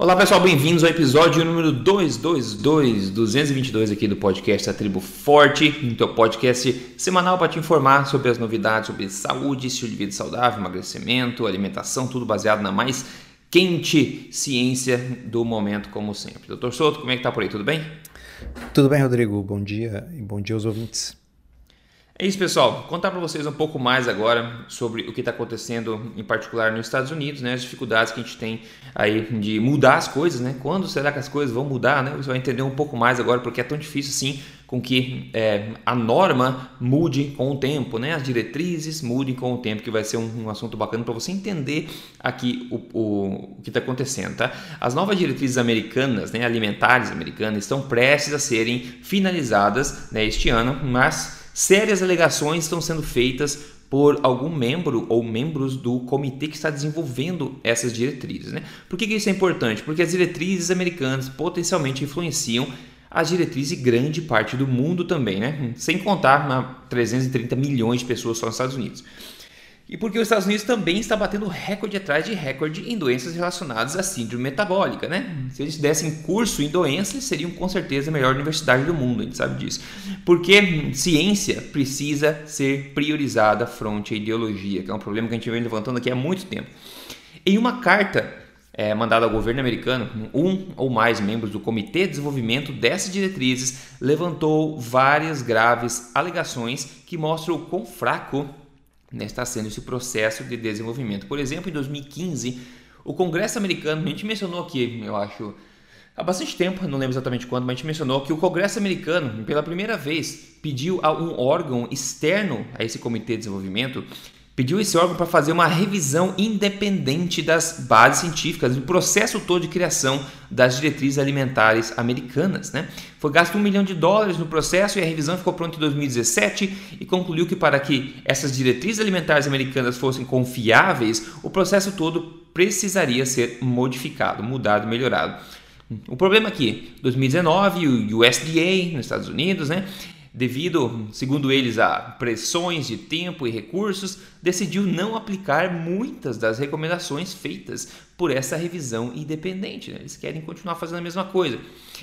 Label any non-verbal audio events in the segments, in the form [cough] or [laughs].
Olá pessoal, bem-vindos ao episódio número 222, 222 aqui do podcast da Tribo Forte, então podcast semanal para te informar sobre as novidades sobre saúde, estilo de vida saudável, emagrecimento, alimentação, tudo baseado na mais quente ciência do momento, como sempre. Doutor Souto, como é que tá por aí? Tudo bem? Tudo bem, Rodrigo. Bom dia e bom dia aos ouvintes. É isso, pessoal. Contar para vocês um pouco mais agora sobre o que está acontecendo, em particular nos Estados Unidos, né? As dificuldades que a gente tem aí de mudar as coisas, né? Quando será que as coisas vão mudar, né? Você vai entender um pouco mais agora porque é tão difícil assim com que é, a norma mude com o tempo, né? As diretrizes mudem com o tempo, que vai ser um, um assunto bacana para você entender aqui o, o, o que está acontecendo, tá? As novas diretrizes americanas, né? Alimentares americanas, estão prestes a serem finalizadas né, este ano, mas Sérias alegações estão sendo feitas por algum membro ou membros do comitê que está desenvolvendo essas diretrizes. Né? Por que, isso é importante? Porque as diretrizes americanas potencialmente influenciam as diretrizes de grande parte do mundo também, né? sem contar 330 milhões de pessoas só nos Estados Unidos. E porque os Estados Unidos também está batendo recorde atrás de recorde em doenças relacionadas à síndrome metabólica, né? Se eles dessem curso em doenças, seriam com certeza a melhor universidade do mundo, a gente sabe disso. Porque ciência precisa ser priorizada frente à ideologia, que é um problema que a gente vem levantando aqui há muito tempo. Em uma carta é, mandada ao governo americano, um ou mais membros do Comitê de Desenvolvimento dessas diretrizes levantou várias graves alegações que mostram o quão fraco está sendo esse processo de desenvolvimento. Por exemplo, em 2015, o Congresso americano, a gente mencionou aqui, eu acho, há bastante tempo, não lembro exatamente quando, mas a gente mencionou que o Congresso americano, pela primeira vez, pediu a um órgão externo a esse Comitê de Desenvolvimento pediu esse órgão para fazer uma revisão independente das bases científicas, do processo todo de criação das diretrizes alimentares americanas. Né? Foi gasto um milhão de dólares no processo e a revisão ficou pronta em 2017 e concluiu que para que essas diretrizes alimentares americanas fossem confiáveis, o processo todo precisaria ser modificado, mudado, melhorado. O problema é que 2019 o USDA nos Estados Unidos, né, devido, segundo eles, a pressões de tempo e recursos, decidiu não aplicar muitas das recomendações feitas por essa revisão independente. Né? Eles querem continuar fazendo a mesma coisa.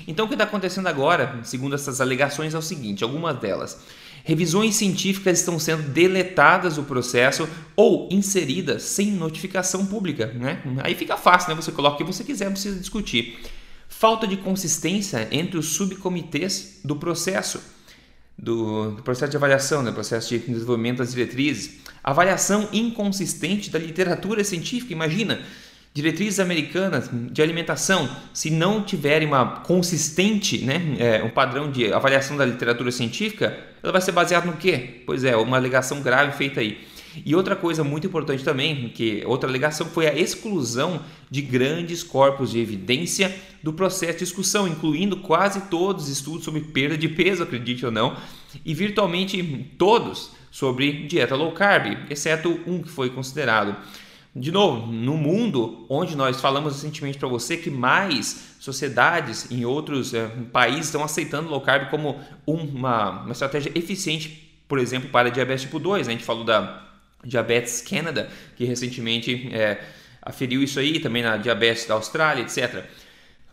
Então, o que está acontecendo agora, segundo essas alegações, é o seguinte: algumas delas. Revisões científicas estão sendo deletadas do processo ou inseridas sem notificação pública. Né? Aí fica fácil, né? você coloca o que você quiser, não precisa discutir. Falta de consistência entre os subcomitês do processo do, do, processo de avaliação, do né, processo de desenvolvimento das diretrizes, avaliação inconsistente da literatura científica. Imagina, diretrizes americanas de alimentação, se não tiverem uma consistente, né, é, um padrão de avaliação da literatura científica, ela vai ser baseada no quê? Pois é, uma alegação grave feita aí. E outra coisa muito importante também, que outra alegação foi a exclusão de grandes corpos de evidência do processo de discussão, incluindo quase todos os estudos sobre perda de peso, acredite ou não, e virtualmente todos sobre dieta low carb, exceto um que foi considerado. De novo, no mundo onde nós falamos recentemente para você que mais sociedades em outros é, países estão aceitando low carb como uma, uma estratégia eficiente, por exemplo, para diabetes tipo 2. Né? A gente falou da Diabetes Canada, que recentemente é, aferiu isso aí, também na diabetes da Austrália, etc.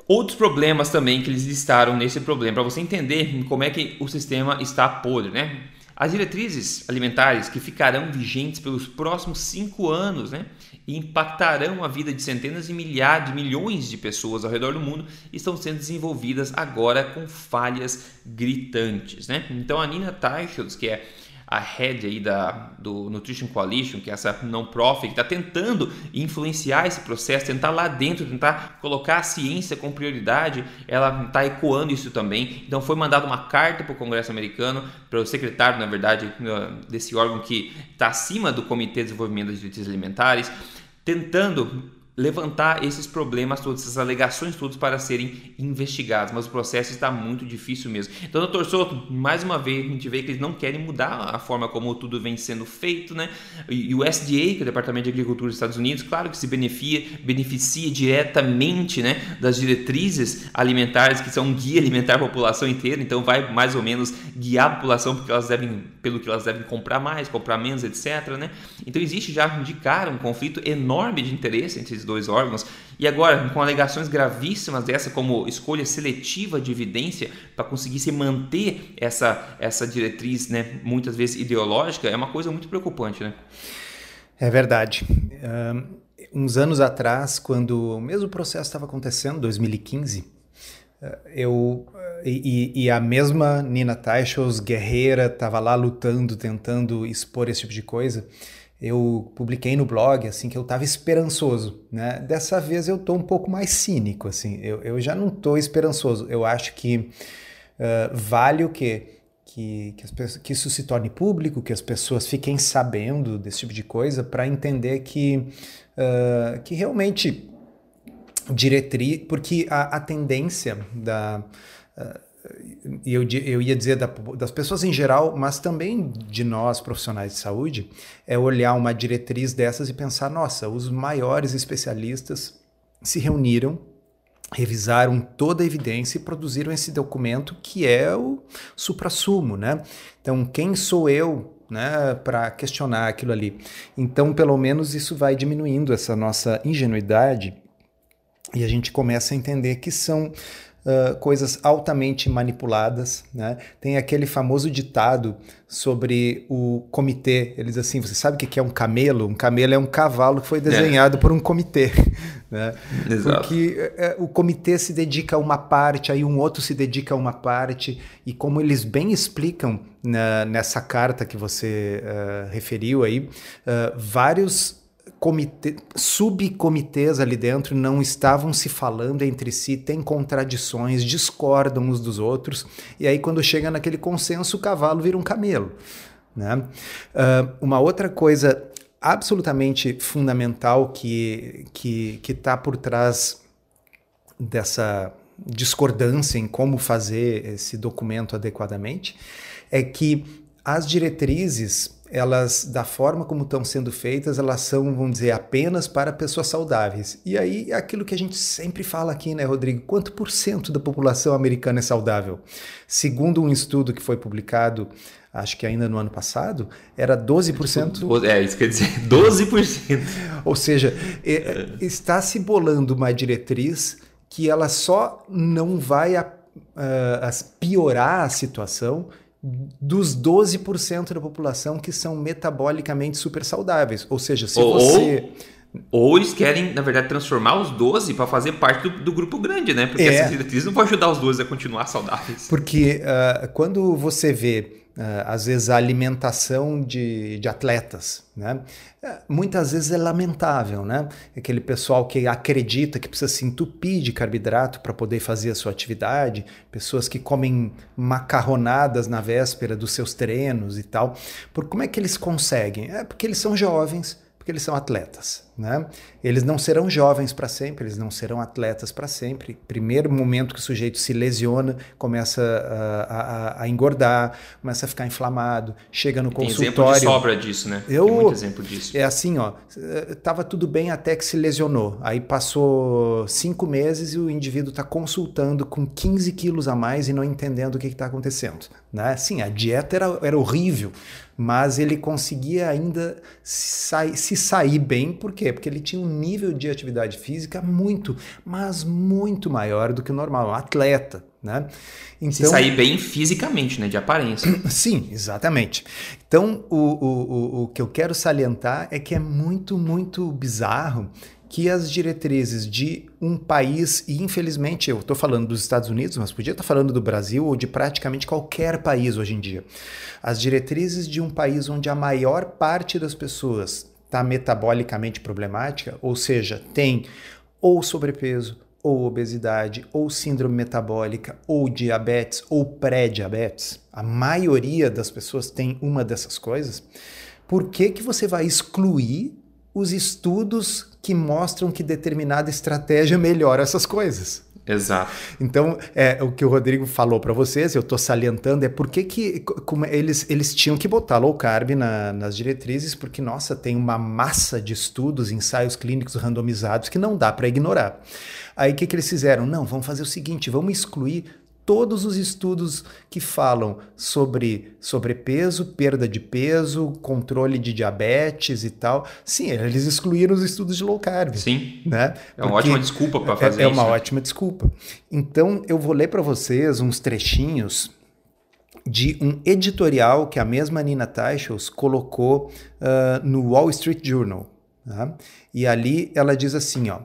Outros problemas também que eles listaram nesse problema, para você entender como é que o sistema está podre, né? As diretrizes alimentares que ficarão vigentes pelos próximos cinco anos né, e impactarão a vida de centenas de milhares, de milhões de pessoas ao redor do mundo estão sendo desenvolvidas agora com falhas gritantes. Né? Então a Nina Teichels, que é a head aí da, do Nutrition Coalition, que é essa non-profit, que está tentando influenciar esse processo, tentar lá dentro, tentar colocar a ciência com prioridade, ela está ecoando isso também. Então foi mandada uma carta para o Congresso americano, para o secretário, na verdade, desse órgão que está acima do Comitê de Desenvolvimento das Diretrizes Alimentares, tentando levantar esses problemas todos, essas alegações todas para serem investigados, mas o processo está muito difícil mesmo. Então, doutor Soto, mais uma vez a gente vê que eles não querem mudar a forma como tudo vem sendo feito, né? E o USDA, que é o Departamento de Agricultura dos Estados Unidos, claro que se beneficia, beneficia diretamente, né, das diretrizes alimentares que são um guia alimentar para a população inteira, então vai mais ou menos guiar a população porque elas devem, pelo que elas devem comprar mais, comprar menos, etc, né? Então existe já de cara um conflito enorme de interesse entre dois órgãos E agora, com alegações gravíssimas dessa, como escolha seletiva de evidência para conseguir se manter essa, essa diretriz, né, muitas vezes ideológica, é uma coisa muito preocupante, né? É verdade. Uns anos atrás, quando o mesmo processo estava acontecendo, 2015, eh, eu e, e, a mesma Nina Teichels, guerreira, estava lá lutando, tentando expor esse tipo de coisa. Eu publiquei no blog assim que eu estava esperançoso, né? Dessa vez eu estou um pouco mais cínico, assim. Eu, eu já não estou esperançoso. Eu acho que uh, vale o quê? Que, que, pessoas, que, isso se torne público, que as pessoas fiquem sabendo desse tipo de coisa para entender que, uh, que realmente diretriz, porque a, a tendência da e eu, eu ia dizer da, das pessoas em geral, mas também de nós profissionais de saúde, é olhar uma diretriz dessas e pensar: nossa, os maiores especialistas se reuniram, revisaram toda a evidência e produziram esse documento que é o supra-sumo, né? Então, quem sou eu né, para questionar aquilo ali? Então, pelo menos isso vai diminuindo essa nossa ingenuidade e a gente começa a entender que são uh, coisas altamente manipuladas. Né? Tem aquele famoso ditado sobre o comitê. Eles assim, você sabe o que é um camelo? Um camelo é um cavalo que foi desenhado é. por um comitê. [laughs] Né? Exato. Porque uh, o comitê se dedica a uma parte, aí um outro se dedica a uma parte, e como eles bem explicam na, nessa carta que você uh, referiu aí, vários comitê, subcomitês ali dentro não estavam se falando entre si, têm contradições, discordam uns dos outros, e aí quando chega naquele consenso, o cavalo vira um camelo. Né? Uh, uma outra coisa absolutamente fundamental que que está por trás dessa discordância em como fazer esse documento adequadamente é que as diretrizes elas, da forma como estão sendo feitas, elas são, vamos dizer, apenas para pessoas saudáveis. E aí, é aquilo que a gente sempre fala aqui, né, Rodrigo? Quanto por cento da população americana é saudável? Segundo um estudo que foi publicado, acho que ainda no ano passado, era 12%. É, isso quer dizer [laughs] 12%. Ou seja, é, está se bolando uma diretriz que ela só não vai a, a, a piorar a situação dos 12% da população que são metabolicamente super saudáveis. Ou seja, se ou, você. Ou eles querem, na verdade, transformar os 12 para fazer parte do, do, grupo grande, né? Porque é. essa diretriz não vai ajudar os 12 a continuar saudáveis. Porque uh, quando você vê às vezes a alimentação de, de atletas, né? É, muitas vezes é lamentável, né? Aquele pessoal que acredita que precisa se entupir de carboidrato para poder fazer a sua atividade, pessoas que comem macarronadas na véspera dos seus treinos e tal. Por como é que eles conseguem? É porque eles são jovens, porque eles são atletas. Né? Eles não serão jovens para sempre, eles não serão atletas para sempre. Primeiro momento que o sujeito se lesiona, começa a, a, a engordar, começa a ficar inflamado, chega no Tem consultório. Tem exemplo de sobra disso, né? Eu, Tem muito exemplo disso. É assim, ó, tava tudo bem até que se lesionou. Aí passou cinco meses e o indivíduo está consultando com 15 quilos a mais e não entendendo o que está acontecendo. Né? Sim, a dieta era, era horrível, mas ele conseguia ainda se, se sair bem, porque quê? Porque ele tinha um nível de atividade física muito, mas muito maior do que o normal, um atleta, né? Então, Se sair bem fisicamente, né? De aparência. [coughs] Sim, exatamente. Então, o, o, o, o que eu quero salientar é que é muito, muito bizarro que as diretrizes de um país, e infelizmente eu estou falando dos Estados Unidos, mas podia estar falando do Brasil ou de praticamente qualquer país hoje em dia, as diretrizes de um país onde a maior parte das pessoas está metabolicamente problemática, ou seja, tem ou sobrepeso, ou obesidade, ou síndrome metabólica, ou diabetes, ou pré-diabetes, a maioria das pessoas tem uma dessas coisas, por que, que você vai excluir os estudos que mostram que determinada estratégia melhora essas coisas? Exato. Então, é, o que o Rodrigo falou para vocês, eu estou salientando, é porque que, como eles, eles tinham que botar low carb na, nas diretrizes, porque, nossa, tem uma massa de estudos, ensaios clínicos randomizados que não dá para ignorar. Aí o que, que eles fizeram? Não, vamos fazer o seguinte, vamos excluir todos os estudos que falam sobre sobrepeso, perda de peso, controle de diabetes e tal, sim, eles excluíram os estudos de low carb. Sim. Né? É uma Porque ótima desculpa para fazer é, isso. É uma né? ótima desculpa. Então, eu vou ler para vocês uns trechinhos de um editorial que a mesma Nina Teichels colocou uh, no Wall Street Journal. Tá? E ali ela diz assim, ó.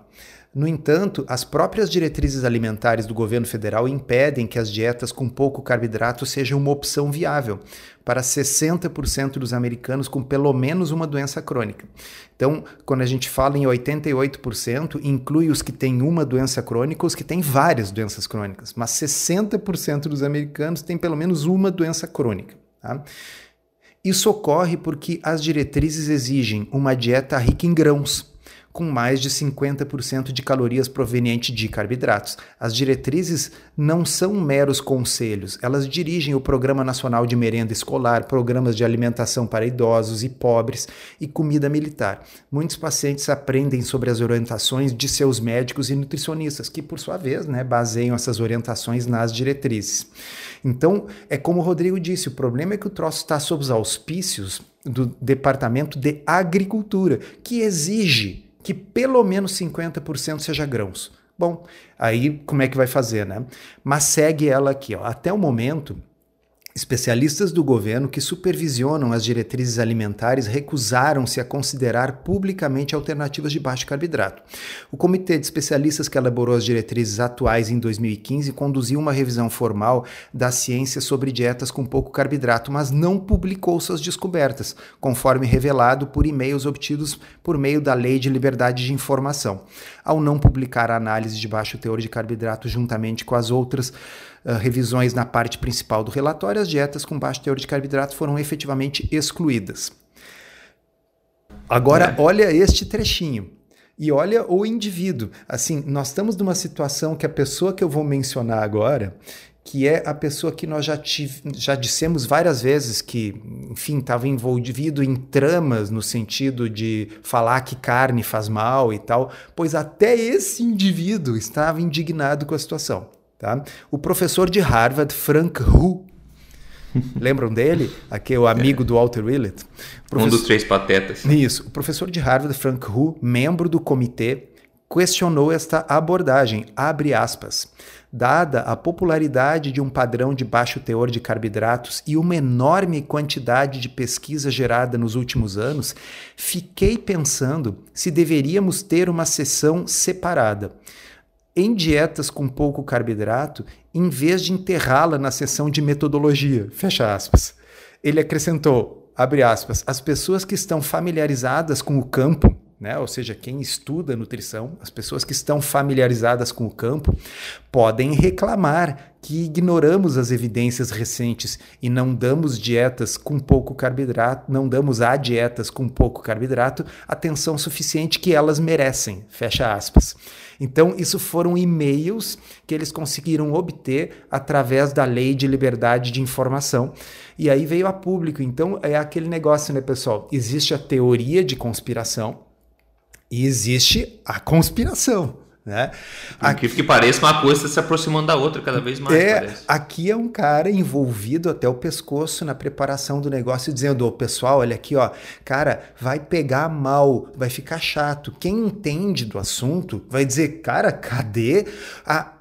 No entanto, as próprias diretrizes alimentares do governo federal impedem que as dietas com pouco carboidrato sejam uma opção viável para 60% dos americanos com pelo menos uma doença crônica. Então, quando a gente fala em 88%, inclui os que têm uma doença crônica, os que têm várias doenças crônicas, mas 60% dos americanos têm pelo menos uma doença crônica. Tá? Isso ocorre porque as diretrizes exigem uma dieta rica em grãos com mais de 50% de calorias provenientes de carboidratos. As diretrizes não são meros conselhos, elas dirigem o Programa Nacional de Merenda Escolar, programas de alimentação para idosos e pobres e comida militar. Muitos pacientes aprendem sobre as orientações de seus médicos e nutricionistas, que por sua vez né, baseiam essas orientações nas diretrizes. Então, é como o Rodrigo disse, o problema é que o troço está sob os auspícios do Departamento de Agricultura, que exige que pelo menos 50% seja grãos. Bom, aí como é que vai fazer, né? Mas segue ela aqui, ó. Até o momento, Especialistas do governo que supervisionam as diretrizes alimentares recusaram-se a considerar publicamente alternativas de baixo carboidrato. O comitê de especialistas que elaborou as diretrizes atuais em 2015 conduziu uma revisão formal da ciência sobre dietas com pouco carboidrato, mas não publicou suas descobertas, conforme revelado por e-mails obtidos por meio da Lei de Liberdade de Informação. Ao não publicar a análise de baixo teor de carboidrato juntamente com as outras uh, revisões na parte principal do relatório, as dietas com baixo teor de carboidrato foram efetivamente excluídas. Agora, é. olha este trechinho. E olha o indivíduo. Assim, nós estamos numa situação que a pessoa que eu vou mencionar agora, que é a pessoa que nós já, tive, já dissemos várias vezes que, enfim, estava envolvido em tramas no sentido de falar que carne faz mal e tal, pois até esse indivíduo estava indignado com a situação. Tá? O professor de Harvard, Frank Hu, [laughs] lembram dele? Aqui é o amigo é. do Walter Willett. Professor... Um dos três patetas. Isso. O professor de Harvard, Frank Hu, membro do comitê, questionou esta abordagem, abre aspas. Dada a popularidade de um padrão de baixo teor de carboidratos e uma enorme quantidade de pesquisa gerada nos últimos anos, fiquei pensando se deveríamos ter uma sessão separada em dietas com pouco carboidrato, em vez de enterrá-la na seção de metodologia. Fecha aspas. Ele acrescentou, abre aspas, as pessoas que estão familiarizadas com o campo, né, ou seja, quem estuda nutrição, as pessoas que estão familiarizadas com o campo, podem reclamar que ignoramos as evidências recentes e não damos dietas com pouco carboidrato, não damos a dietas com pouco carboidrato atenção suficiente que elas merecem. Fecha aspas. Então, isso foram e-mails que eles conseguiram obter através da lei de liberdade de informação. E aí veio a público. Então, é aquele negócio, né, pessoal? Existe a teoria de conspiração e existe a conspiração. Né? Aqui que pareça uma coisa se aproximando da outra cada vez mais. É, parece. aqui é um cara envolvido até o pescoço na preparação do negócio, dizendo: Ô pessoal, olha aqui, ó, cara, vai pegar mal, vai ficar chato. Quem entende do assunto vai dizer: cara, cadê a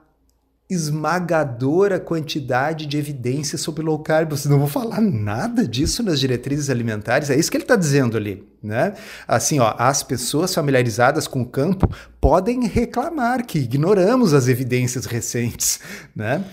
esmagadora quantidade de evidências sobre low carb. Vocês não vão falar nada disso nas diretrizes alimentares. É isso que ele está dizendo ali, né? Assim, ó, as pessoas familiarizadas com o campo podem reclamar que ignoramos as evidências recentes, né?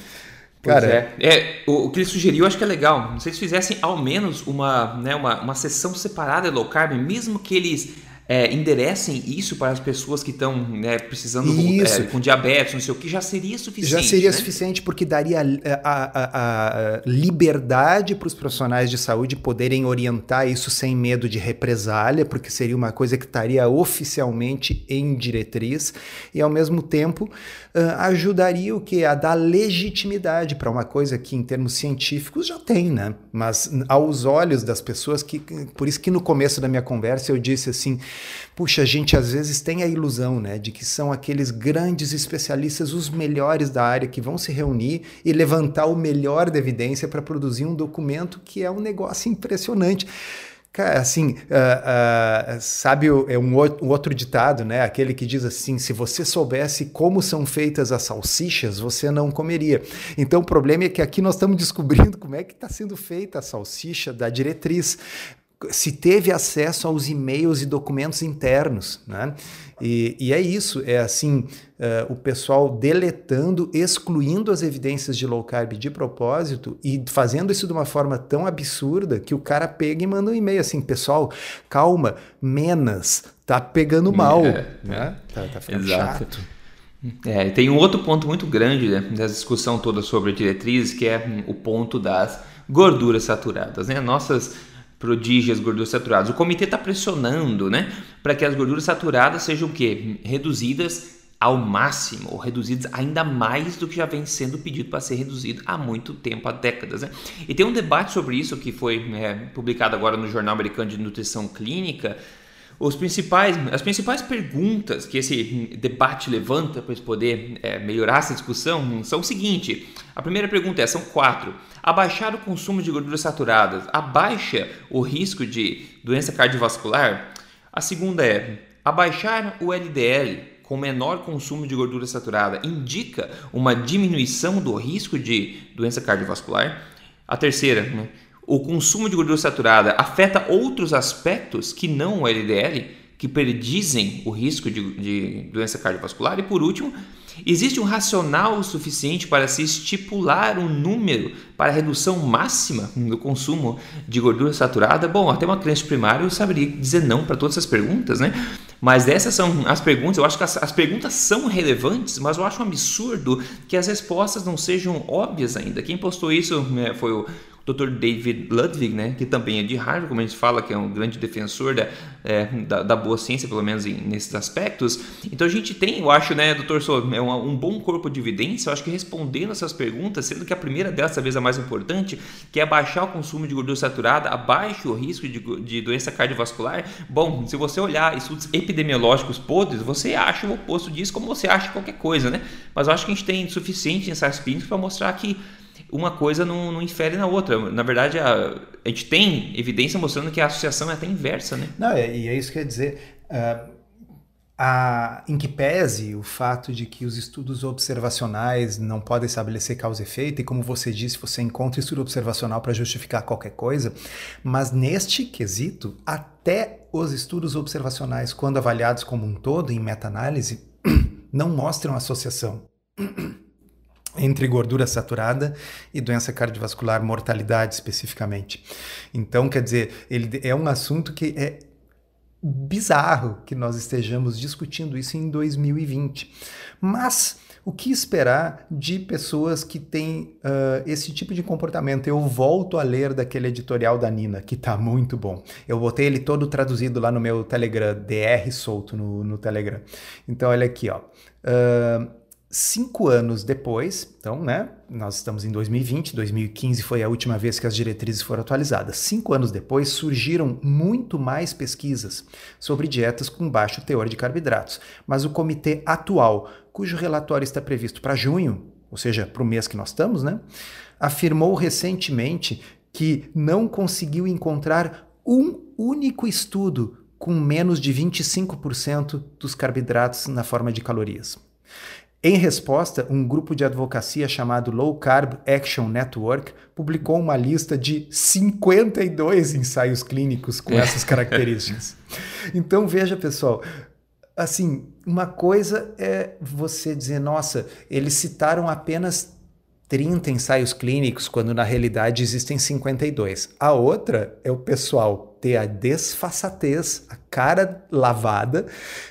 Cara, é. é o, que ele sugeriu, acho que é legal. Se eles fizessem ao menos uma, né, uma, uma sessão separada de low carb, mesmo que eles é, enderecem isso para as pessoas que estão né, precisando é, com diabetes, não sei o que, já seria suficiente. Já seria né? suficiente porque daria a, a, a liberdade para os profissionais de saúde poderem orientar isso sem medo de represália, porque seria uma coisa que estaria oficialmente em diretriz e ao mesmo tempo uh, ajudaria o que a dar legitimidade para uma coisa que em termos científicos já tem, né? Mas aos olhos das pessoas que por isso que no começo da minha conversa eu disse assim puxa, a gente às vezes tem a ilusão, né, de que são aqueles grandes especialistas, os melhores da área, que vão se reunir e levantar o melhor da evidência para produzir um documento que é um negócio impressionante. Assim, uh, uh, sabe, é um, outro ditado, né? Aquele que diz assim: se você soubesse como são feitas as salsichas, você não comeria. Então, o problema é que aqui nós estamos descobrindo como é que está sendo feita a salsicha da diretriz se teve acesso aos e-mails e documentos internos, né? E, e é isso, é assim, uh, o pessoal deletando, excluindo as evidências de low carb de propósito e fazendo isso de uma forma tão absurda que o cara pega e manda um e-mail assim, pessoal, calma, menos, tá pegando mal, é, né? Tá, tá ficando Exato. chato. É, tem um outro ponto muito grande né, dessa discussão toda sobre diretrizes, que é o ponto das gorduras saturadas, né? Nossas prodígias gorduras saturadas. O comitê está pressionando, né, para que as gorduras saturadas sejam o quê? Reduzidas ao máximo, ou reduzidas ainda mais do que já vem sendo pedido para ser reduzido há muito tempo, há décadas. Né? E tem um debate sobre isso que foi é, publicado agora no Jornal Americano de Nutrição Clínica. Os principais, as principais perguntas que esse debate levanta para poder é, melhorar essa discussão são o seguinte: a primeira pergunta é, são quatro. Abaixar o consumo de gorduras saturadas abaixa o risco de doença cardiovascular? A segunda é: abaixar o LDL com menor consumo de gordura saturada indica uma diminuição do risco de doença cardiovascular? A terceira, né? o consumo de gordura saturada afeta outros aspectos que não o LDL, que predizem o risco de, de doença cardiovascular? E por último, Existe um racional suficiente para se estipular um número para a redução máxima do consumo de gordura saturada? Bom, até uma crença primária eu saberia dizer não para todas essas perguntas, né? Mas essas são as perguntas. Eu acho que as, as, perguntas são relevantes, mas eu acho um absurdo que as respostas não sejam óbvias ainda. Quem postou isso né, foi o Dr. David Ludwig, né, que também é de Harvard, como a gente fala, que é um grande defensor da, é, da, da, boa ciência, pelo menos em, nesses aspectos. Então a gente tem, eu acho, né, Dr. Sou, é um, um, bom corpo de evidência, eu acho que respondendo essas perguntas, sendo que a primeira delas, talvez a mais importante, que é baixar o consumo de gordura saturada, abaixo o risco de, de doença cardiovascular. Bom, se você olhar estudos epidemiológicos podres, você acha o oposto disso, como você acha qualquer coisa, né? Mas eu acho que a gente tem suficiente ensaios clínicos para mostrar que uma coisa não, não infere na outra. Na verdade, a, a gente tem evidência mostrando que a associação é até inversa, né? Não, é, e é isso que quer dizer. Uh, a, em que pese o fato de que os estudos observacionais não podem estabelecer causa e efeito, e como você disse, você encontra estudo observacional para justificar qualquer coisa, mas neste quesito, até os estudos observacionais, quando avaliados como um todo em meta-análise, [clears throat] não mostram associação [clears throat] entre gordura saturada e doença cardiovascular, mortalidade especificamente. Então, quer dizer, ele é um assunto que é bizarro que nós estejamos discutindo isso em 2020. Mas o que esperar de pessoas que têm uh, esse tipo de comportamento? Eu volto a ler daquele editorial da Nina, que está muito bom. Eu botei ele todo traduzido lá no meu Telegram, DR solto no, no Telegram. Então, olha aqui, ó. Uh, Cinco anos depois, então, né? Nós estamos em 2020, 2015 foi a última vez que as diretrizes foram atualizadas. Cinco anos depois, surgiram muito mais pesquisas sobre dietas com baixo teor de carboidratos. Mas o comitê atual, cujo relatório está previsto para junho, ou seja, para o mês que nós estamos, né? Afirmou recentemente que não conseguiu encontrar um único estudo com menos de 25% dos carboidratos na forma de calorias. Em resposta, um grupo de advocacia chamado Low Carb Action Network publicou uma lista de 52 ensaios clínicos com essas características. [laughs] Então veja, pessoal, assim, uma coisa é você dizer, nossa, eles citaram apenas 30 ensaios clínicos, quando na realidade existem 52. A outra é o pessoal ter a desfaçatez, a cara lavada,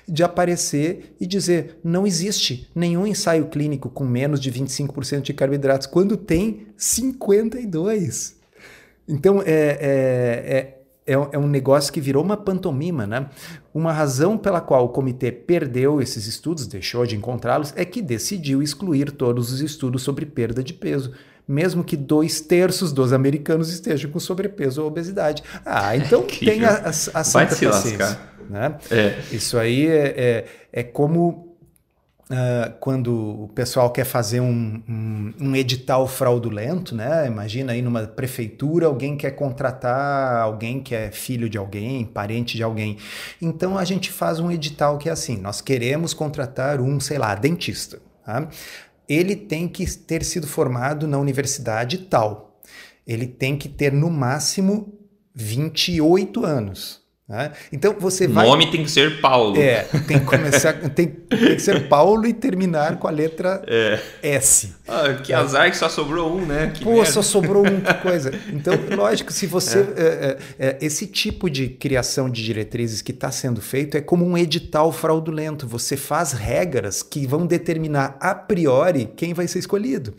de aparecer e dizer: não existe nenhum ensaio clínico com menos de 25% de carboidratos, quando tem 52. Então, é, é, é é, é, um negócio que virou uma pantomima, né? Uma razão pela qual o comitê perdeu esses estudos, deixou de encontrá-los, é que decidiu excluir todos os estudos sobre perda de peso. mesmo que dois terços dos americanos estejam com sobrepeso ou obesidade. Ah, [laughs] então tem a, a, a santa paciência. Né? É. Isso aí é, é, é como Uh, quando o pessoal quer fazer um, um, um, edital fraudulento, né? Imagina aí numa prefeitura alguém quer contratar alguém que é filho de alguém, parente de alguém. Então a gente faz um edital que é assim: nós queremos contratar um, sei lá, dentista. Tá? Ele tem que ter sido formado na universidade tal. Ele tem que ter no máximo 28 anos. Né? Então você vai. O nome tem que ser Paulo. É, tem que começar, tem, tem que ser Paulo e terminar com a letra é. S. Ah, que é. azar que só sobrou um, né? Que Pô, merda. só sobrou um, que coisa. Então, [laughs] lógico, se você. É. é. É, é, esse tipo de criação de diretrizes que está sendo feito é como um edital fraudulento. Você faz regras que vão determinar a priori quem vai ser escolhido.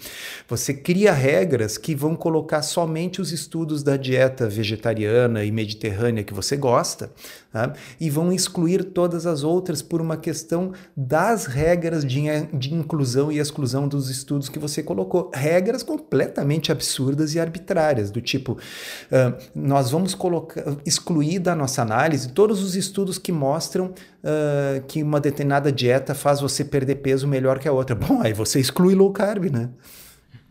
Você cria regras que vão colocar somente os estudos da dieta vegetariana e mediterrânea que você gosta tá? e vão excluir todas as outras por uma questão das regras de, de inclusão e exclusão dos estudos que você colocou. Regras completamente absurdas e arbitrárias, do tipo, uh, nós vamos colocar, excluir da nossa análise todos os estudos que mostram uh, que uma determinada dieta faz você perder peso melhor que a outra. Bom, aí você exclui low carb, né?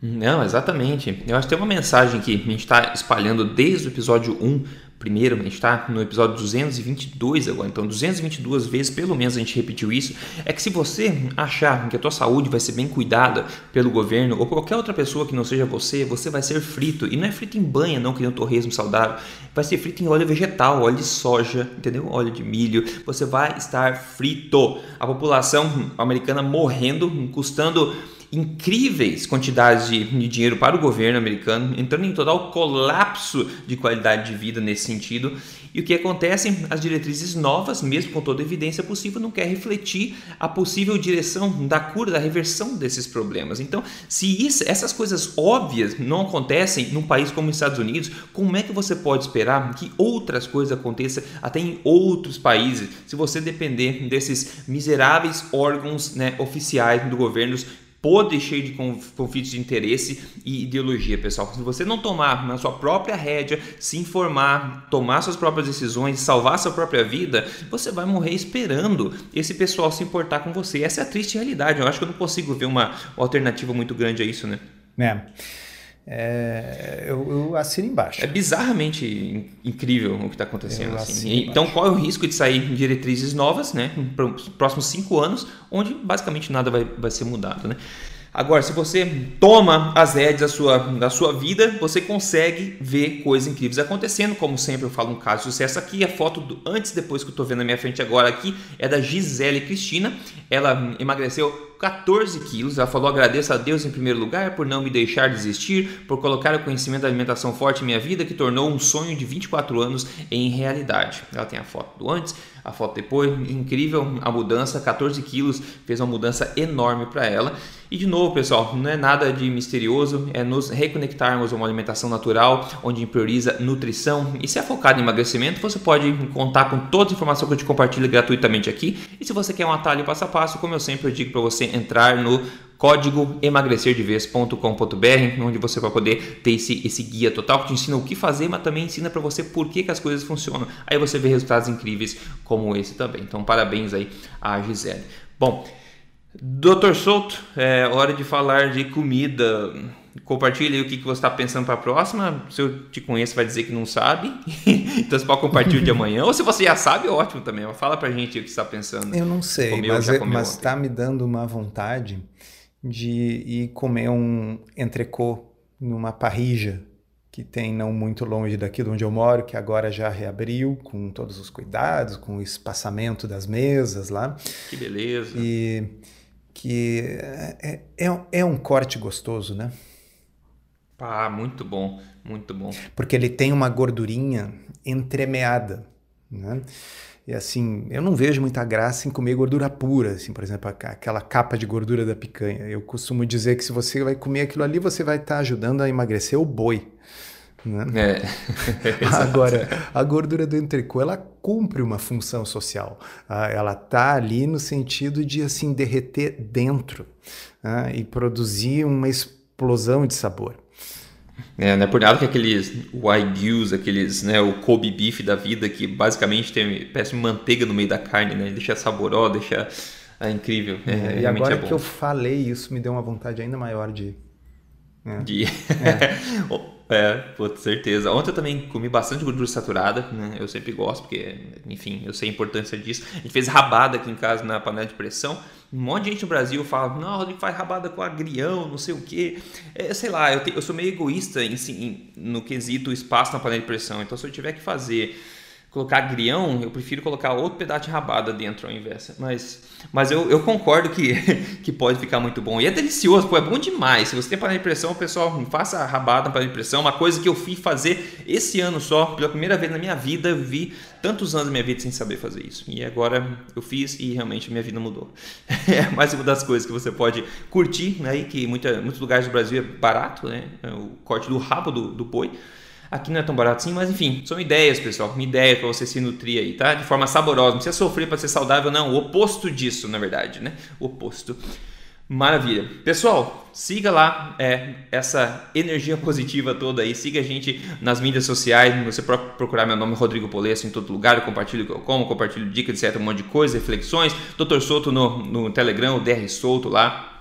Não, exatamente. Eu acho que tem uma mensagem que a gente está espalhando desde o episódio 1 primeiro, a gente está no episódio 222 agora, então 222 vezes pelo menos a gente repetiu isso, é que se você achar que a tua saúde vai ser bem cuidada pelo governo ou qualquer outra pessoa que não seja você, você vai ser frito, e não é frito em banha não, que nem um torresmo saudável, vai ser frito em óleo vegetal, óleo de soja, entendeu? Óleo de milho, você vai estar frito. A população americana morrendo, custando incríveis quantidades de, dinheiro para o governo americano, entrando em total colapso de qualidade de vida nesse sentido. E o que acontece? As diretrizes novas, mesmo com toda evidência possível, não quer refletir a possível direção da cura, da reversão desses problemas. Então, se isso, essas coisas óbvias não acontecem num país como os Estados Unidos, como é que você pode esperar que outras coisas aconteçam até em outros países, se você depender desses miseráveis órgãos né, oficiais do governo podre cheio de conflitos de interesse e ideologia, pessoal. Se você não tomar na sua própria rédea, se informar, tomar suas próprias decisões, salvar sua própria vida, você vai morrer esperando esse pessoal se importar com você. Essa é a triste realidade. Eu acho que eu não consigo ver uma alternativa muito grande a isso, né? É. É, eu, eu, assino embaixo. É bizarramente incrível o que está acontecendo. Assim. Então, qual é o risco de sair diretrizes novas, né, para os próximos cinco anos, onde basicamente nada vai, vai ser mudado, né? Agora, se você toma as rédeas da sua, da sua vida, você consegue ver coisas incríveis acontecendo. Como sempre, eu falo um caso de sucesso aqui. A foto do antes e depois que eu estou vendo na minha frente agora aqui é da Gisele Cristina. Ela emagreceu 14 quilos. Ela falou: agradeço a Deus em primeiro lugar por não me deixar desistir, por colocar o conhecimento da alimentação forte em minha vida, que tornou um sonho de 24 anos em realidade. Ela tem a foto do antes, a foto depois. Incrível a mudança: 14 quilos fez uma mudança enorme para ela. E de novo, pessoal, não é nada de misterioso, é nos reconectarmos a uma alimentação natural, onde prioriza nutrição. E se é focado em emagrecimento, você pode contar com toda a informação que eu te compartilho gratuitamente aqui. E se você quer um atalho passo a passo, como eu sempre digo para você entrar no código emagrecerdeves.com.br, onde você vai poder ter esse, esse guia total que te ensina o que fazer, mas também ensina para você por que, que as coisas funcionam. Aí você vê resultados incríveis como esse também. Então, parabéns aí a Gisele. Bom, Doutor Souto, é hora de falar de comida. Compartilhe o que, que você está pensando para a próxima. Se eu te conheço, vai dizer que não sabe. [laughs] então você pode compartilhar de amanhã. Ou se você já sabe, ótimo também. Fala para a gente o que você está pensando. Eu não sei, comeu, mas está me dando uma vontade de ir comer um entrecô numa parrija que tem não muito longe daqui de onde eu moro, que agora já reabriu com todos os cuidados, com o espaçamento das mesas lá. Que beleza. E que é, é, é um corte gostoso, né? Ah, muito bom, muito bom. Porque ele tem uma gordurinha entremeada, né? E assim, eu não vejo muita graça em comer gordura pura, assim, por exemplo, aquela capa de gordura da picanha. Eu costumo dizer que se você vai comer aquilo ali, você vai estar tá ajudando a emagrecer o boi. Né? É. [laughs] [laughs] Agora, a gordura do entrecô, ela cumpre uma função social. Ah, ela está ali no sentido de assim derreter dentro ah, e produzir uma explosão de sabor. É, não é por nada que aqueles Wagyus, aqueles, né, o Kobe beef da vida, que basicamente tem, parece manteiga no meio da carne, né? Deixa saborosa, deixa é incrível. É, e agora é que eu falei isso, me deu uma vontade ainda maior de. Né? De. [laughs] É. Pô, certeza. Ontem eu também comi bastante gordura saturada, né? Eu sempre gosto, porque, enfim, eu sei a importância disso. A gente fez rabada aqui em casa na panela de pressão. Um monte de gente no Brasil fala, não, Rodrigo faz rabada com agrião, não sei o quê. É, sei lá, eu, te, eu sou meio egoísta em, em, no quesito espaço na panela de pressão. Então, se eu tiver que fazer colocar agrião, eu prefiro colocar outro pedaço de rabada dentro ao invés. Mas, mas eu, eu concordo que, [laughs] que pode ficar muito bom. E é delicioso, pô, é bom demais. Se você tem panela de pressão, pessoal, faça rabada na panela de pressão. Uma coisa que eu fui fazer esse ano só, pela primeira vez na minha vida, eu vi tantos anos da minha vida sem saber fazer isso. E agora eu fiz e realmente minha vida mudou. [laughs] É mais uma das coisas que você pode curtir, né? que muita, muitos lugares do Brasil é barato, né? É o corte do rabo do, do boi. Aqui não é tão barato assim, mas enfim, são ideias, pessoal. Uma ideia para você se nutrir aí, tá? De forma saborosa. Não precisa sofrer para ser saudável, não. O oposto disso, na verdade, né? O oposto. Maravilha. Pessoal, siga lá é, essa energia positiva toda aí. Siga a gente nas mídias sociais. Você procurar meu nome, Rodrigo Polesso, em todo lugar. Eu compartilho o que eu como, compartilho dicas, etc. Um monte de coisa, reflexões. Doutor Souto no, no Telegram, o DR Souto lá.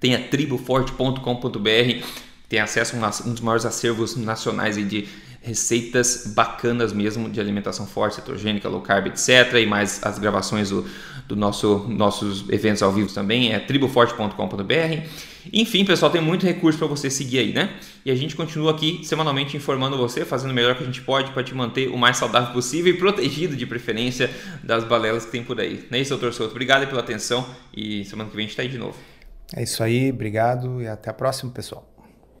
Tem a triboforte.com.br tem acesso a um dos maiores acervos nacionais de receitas bacanas mesmo de alimentação forte, cetogênica, low carb, etc. E mais as gravações do, do nosso, nossos eventos ao vivo também, é triboforte.com.br. Enfim, pessoal, tem muito recurso para você seguir aí, né? E a gente continua aqui semanalmente informando você, fazendo o melhor que a gente pode para te manter o mais saudável possível e protegido de preferência das balelas que tem por aí. Não é isso, doutor Souto? Obrigado pela atenção e semana que vem a gente está aí de novo. É isso aí, obrigado e até a próxima, pessoal.